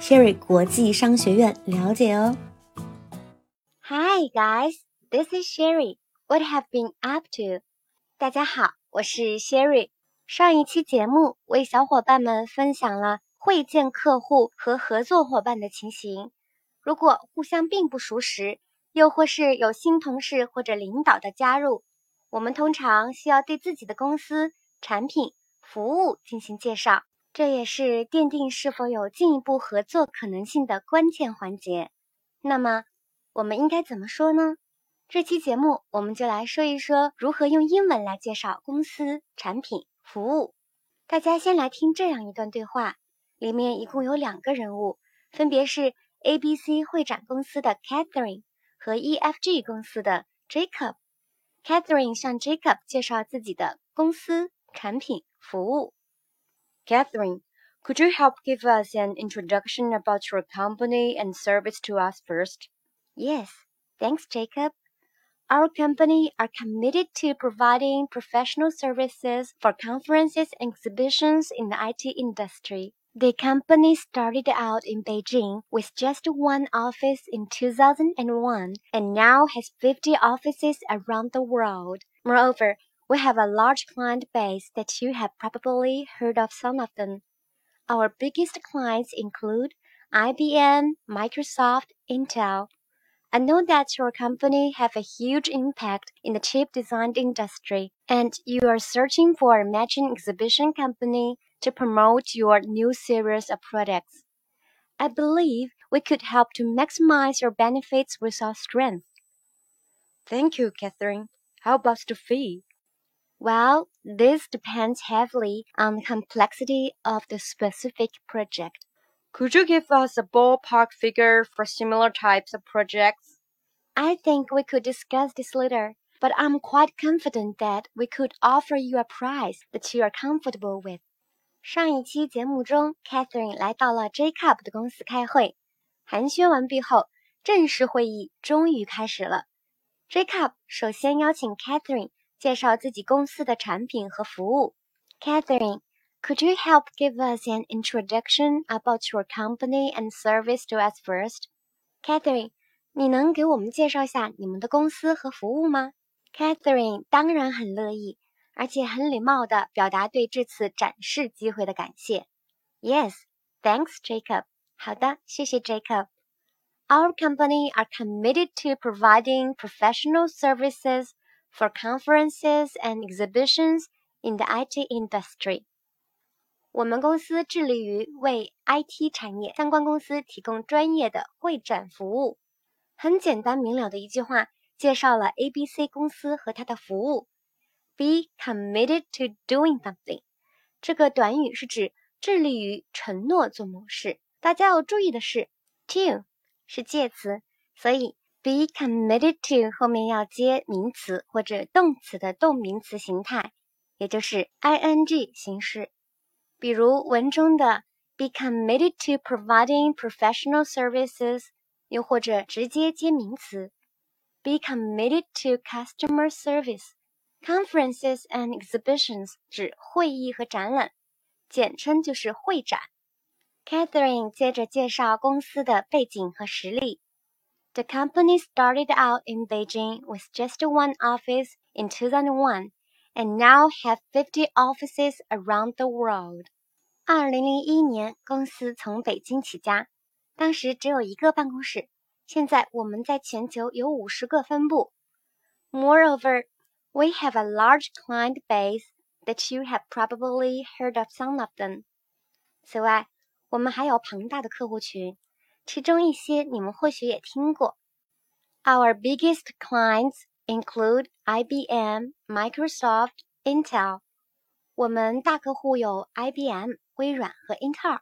Sherry 国际商学院了解哦。Hi guys, this is Sherry. What have been up to? 大家好，我是 Sherry。上一期节目为小伙伴们分享了会见客户和合作伙伴的情形。如果互相并不熟识，又或是有新同事或者领导的加入，我们通常需要对自己的公司、产品、服务进行介绍。这也是奠定是否有进一步合作可能性的关键环节。那么，我们应该怎么说呢？这期节目我们就来说一说如何用英文来介绍公司、产品、服务。大家先来听这样一段对话，里面一共有两个人物，分别是 ABC 会展公司的 Catherine 和 EFG 公司的 Jacob。Catherine 向 Jacob 介绍自己的公司、产品、服务。Catherine, could you help give us an introduction about your company and service to us first? Yes, thanks, Jacob. Our company are committed to providing professional services for conferences and exhibitions in the IT industry. The company started out in Beijing with just one office in 2001 and now has 50 offices around the world. Moreover, we have a large client base that you have probably heard of some of them. Our biggest clients include IBM, Microsoft, Intel. I know that your company have a huge impact in the chip design industry, and you are searching for a matching exhibition company to promote your new series of products. I believe we could help to maximize your benefits with our strength. Thank you, Catherine. How about the fee? Well, this depends heavily on the complexity of the specific project. Could you give us a ballpark figure for similar types of projects? I think we could discuss this later, but I'm quite confident that we could offer you a price that you are comfortable with. 上一期节目中，Catherine 来到了 Jacob 的公司开会。寒暄完毕后，正式会议终于开始了。Jacob 首先邀请 Catherine 介绍自己公司的产品和服务。Catherine, could you help give us an introduction about your company and service to us first? Catherine, 你能给我们介绍一下你们的公司和服务吗？Catherine 当然很乐意，而且很礼貌地表达对这次展示机会的感谢。Yes, thanks, Jacob. 好的，谢谢 Jacob. Our company are committed to providing professional services for conferences and exhibitions in the IT industry。我们公司致力于为 IT 产业相关公司提供专业的会展服务。很简单明了的一句话，介绍了 ABC 公司和它的服务。Be committed to doing something，这个短语是指致力于承诺做某事。大家要注意的是，to 是介词，所以 Be committed to 后面要接名词或者动词的动名词形态，也就是 ing 形式。比如文中的 Be committed to providing professional services，又或者直接接名词 Be committed to customer service。Conferences and exhibitions 指会议和展览，简称就是会展。Catherine 接着介绍公司的背景和实力。The company started out in Beijing with just one office in 2001 and now have 50 offices around the world. 二零零一年，公司从北京起家，当时只有一个办公室。现在我们在全球有五十个分部。Moreover, we have a large client base that you have probably heard of some of them. 此外，我们还有庞大的客户群。 其中一些你们或许也听过。Our biggest clients include IBM, Microsoft, Intel。我们大客户有 IBM、微软和英特尔。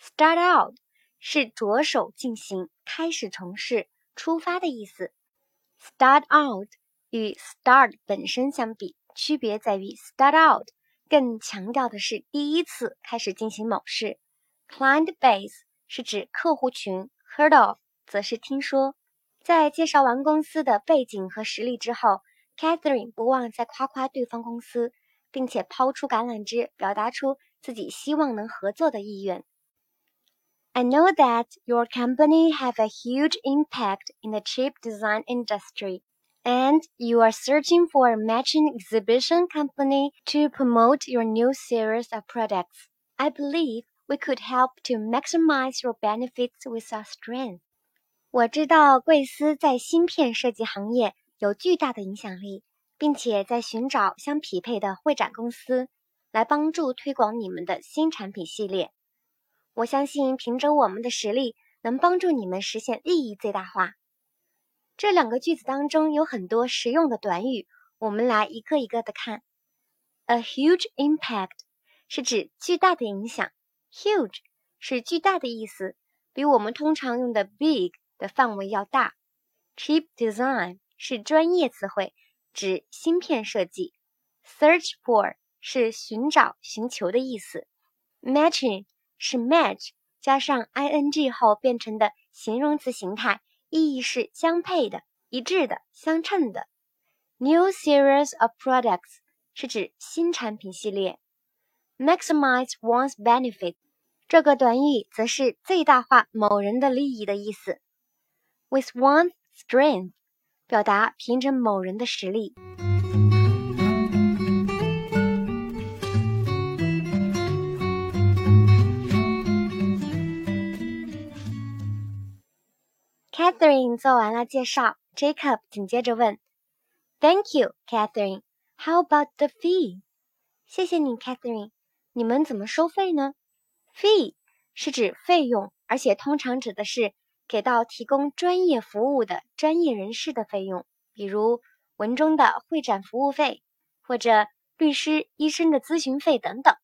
Start out 是着手进行、开始从事、出发的意思。Start out 与 start 本身相比，区别在于 start out 更强调的是第一次开始进行某事。Client base 是指客户群，heard of 则是听说。在介绍完公司的背景和实力之后，Catherine 不忘再夸夸对方公司，并且抛出橄榄枝，表达出自己希望能合作的意愿。I know that your company have a huge impact in the chip design industry, and you are searching for a matching exhibition company to promote your new series of products. I believe we could help to maximize your benefits with our strength. 我知道贵司在芯片设计行业有巨大的影响力，并且在寻找相匹配的会展公司来帮助推广你们的新产品系列。我相信凭着我们的实力，能帮助你们实现利益最大化。这两个句子当中有很多实用的短语，我们来一个一个的看。A huge impact 是指巨大的影响，huge 是巨大的意思，比我们通常用的 big。的范围要大。Chip design 是专业词汇，指芯片设计。Search for 是寻找、寻求的意思。Matching 是 match 加上 ing 后变成的形容词形态，意义是相配的、一致的、相称的。New series of products 是指新产品系列。Maximize one's benefit 这个短语则是最大化某人的利益的意思。with one's strength，表达凭着某人的实力。Catherine 做完了介绍，Jacob 紧接着问：“Thank you, Catherine. How about the fee？” 谢谢你，Catherine。你们怎么收费呢？Fee 是指费用，而且通常指的是。给到提供专业服务的专业人士的费用，比如文中的会展服务费，或者律师、医生的咨询费等等。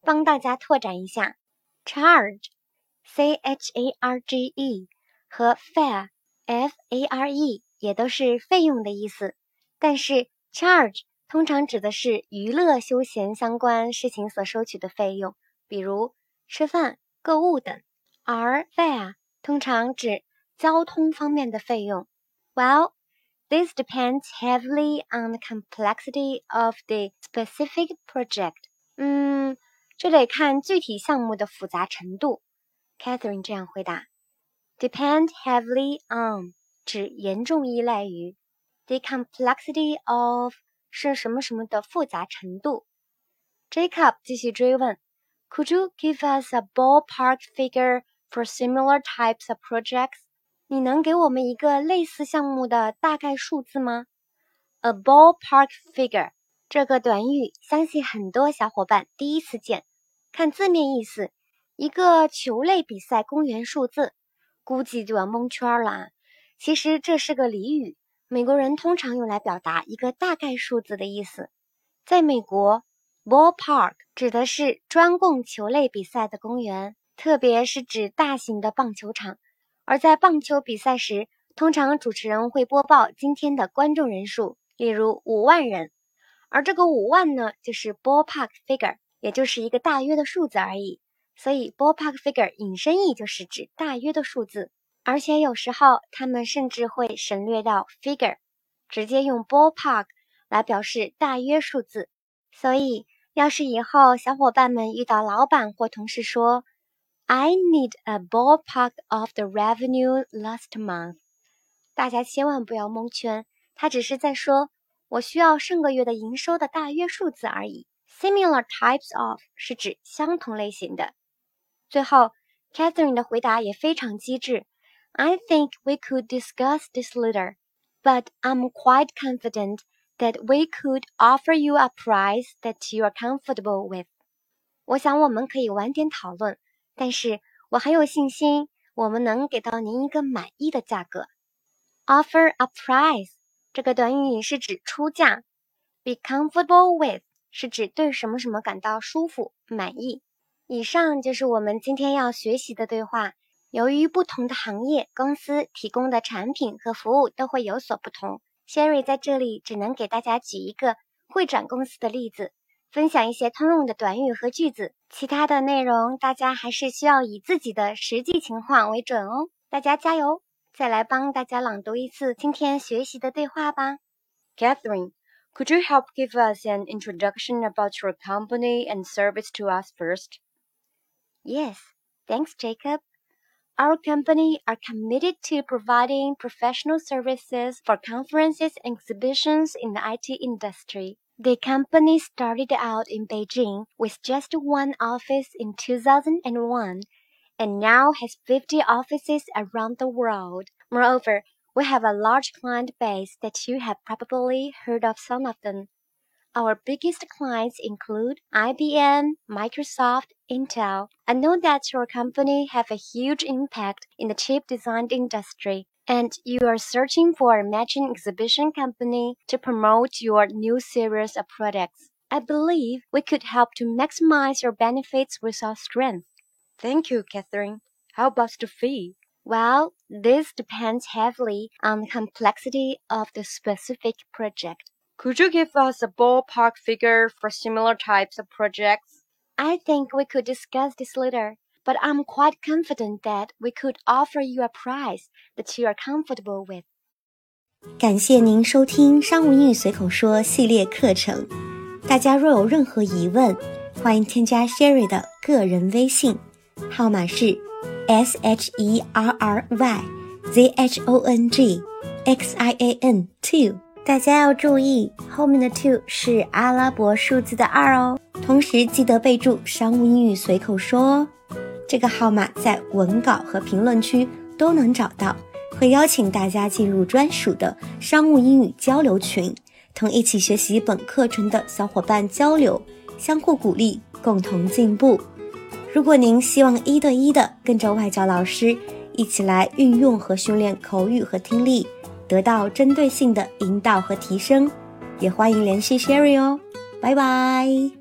帮大家拓展一下，charge，c h a r g e 和 fare，f a r e 也都是费用的意思。但是 charge 通常指的是娱乐休闲相关事情所收取的费用，比如吃饭、购物等，而 fare。通常指交通方面的费用。Well, this depends heavily on the complexity of the specific project. 嗯，这得看具体项目的复杂程度。Catherine 这样回答：Depend heavily on 指严重依赖于，the complexity of 是什么什么的复杂程度。Jacob 继续追问：Could you give us a ballpark figure For similar types of projects，你能给我们一个类似项目的大概数字吗？A ballpark figure 这个短语，相信很多小伙伴第一次见。看字面意思，一个球类比赛公园数字，估计就要蒙圈了。其实这是个俚语，美国人通常用来表达一个大概数字的意思。在美国，ballpark 指的是专供球类比赛的公园。特别是指大型的棒球场，而在棒球比赛时，通常主持人会播报今天的观众人数，例如五万人，而这个五万呢，就是 ballpark figure，也就是一个大约的数字而已。所以 ballpark figure 引申义就是指大约的数字，而且有时候他们甚至会省略掉 figure，直接用 ballpark 来表示大约数字。所以，要是以后小伙伴们遇到老板或同事说，I need a ballpark of the revenue last month。大家千万不要蒙圈，他只是在说我需要上个月的营收的大约数字而已。Similar types of 是指相同类型的。最后，Catherine 的回答也非常机智。I think we could discuss this later, but I'm quite confident that we could offer you a price that you're comfortable with。我想我们可以晚点讨论。但是我很有信心，我们能给到您一个满意的价格。Offer a price 这个短语是指出价。Be comfortable with 是指对什么什么感到舒服、满意。以上就是我们今天要学习的对话。由于不同的行业公司提供的产品和服务都会有所不同，Sherry 在这里只能给大家举一个会展公司的例子，分享一些通用的短语和句子。其他的内容大家还是需要以自己的实际情况为准哦。大家加油！再来帮大家朗读一次今天学习的对话吧。Catherine, could you help give us an introduction about your company and service to us first? Yes, thanks, Jacob. Our company are committed to providing professional services for conferences and exhibitions in the IT industry. The company started out in Beijing with just one office in 2001 and now has 50 offices around the world. Moreover, we have a large client base that you have probably heard of some of them. Our biggest clients include IBM, Microsoft, Intel. I know that your company have a huge impact in the chip design industry, and you are searching for a matching exhibition company to promote your new series of products. I believe we could help to maximize your benefits with our strength. Thank you, Catherine. How about the fee? Well, this depends heavily on the complexity of the specific project. Could you give us a ballpark figure for similar types of projects? I think we could discuss this later, but I'm quite confident that we could offer you a price that you are comfortable with. 感谢您收听《商务英语随口说》系列课程。大家若有任何疑问，欢迎添加 Sherry 的个人微信，号码是 S H E R R Y Z H O N G X I A N two。 大家要注意，后面的 two 是阿拉伯数字的二哦。同时记得备注“商务英语随口说”哦。这个号码在文稿和评论区都能找到，会邀请大家进入专属的商务英语交流群，同一起学习本课程的小伙伴交流，相互鼓励，共同进步。如果您希望一对一的跟着外教老师一起来运用和训练口语和听力。得到针对性的引导和提升，也欢迎联系 Sherry 哦，拜拜。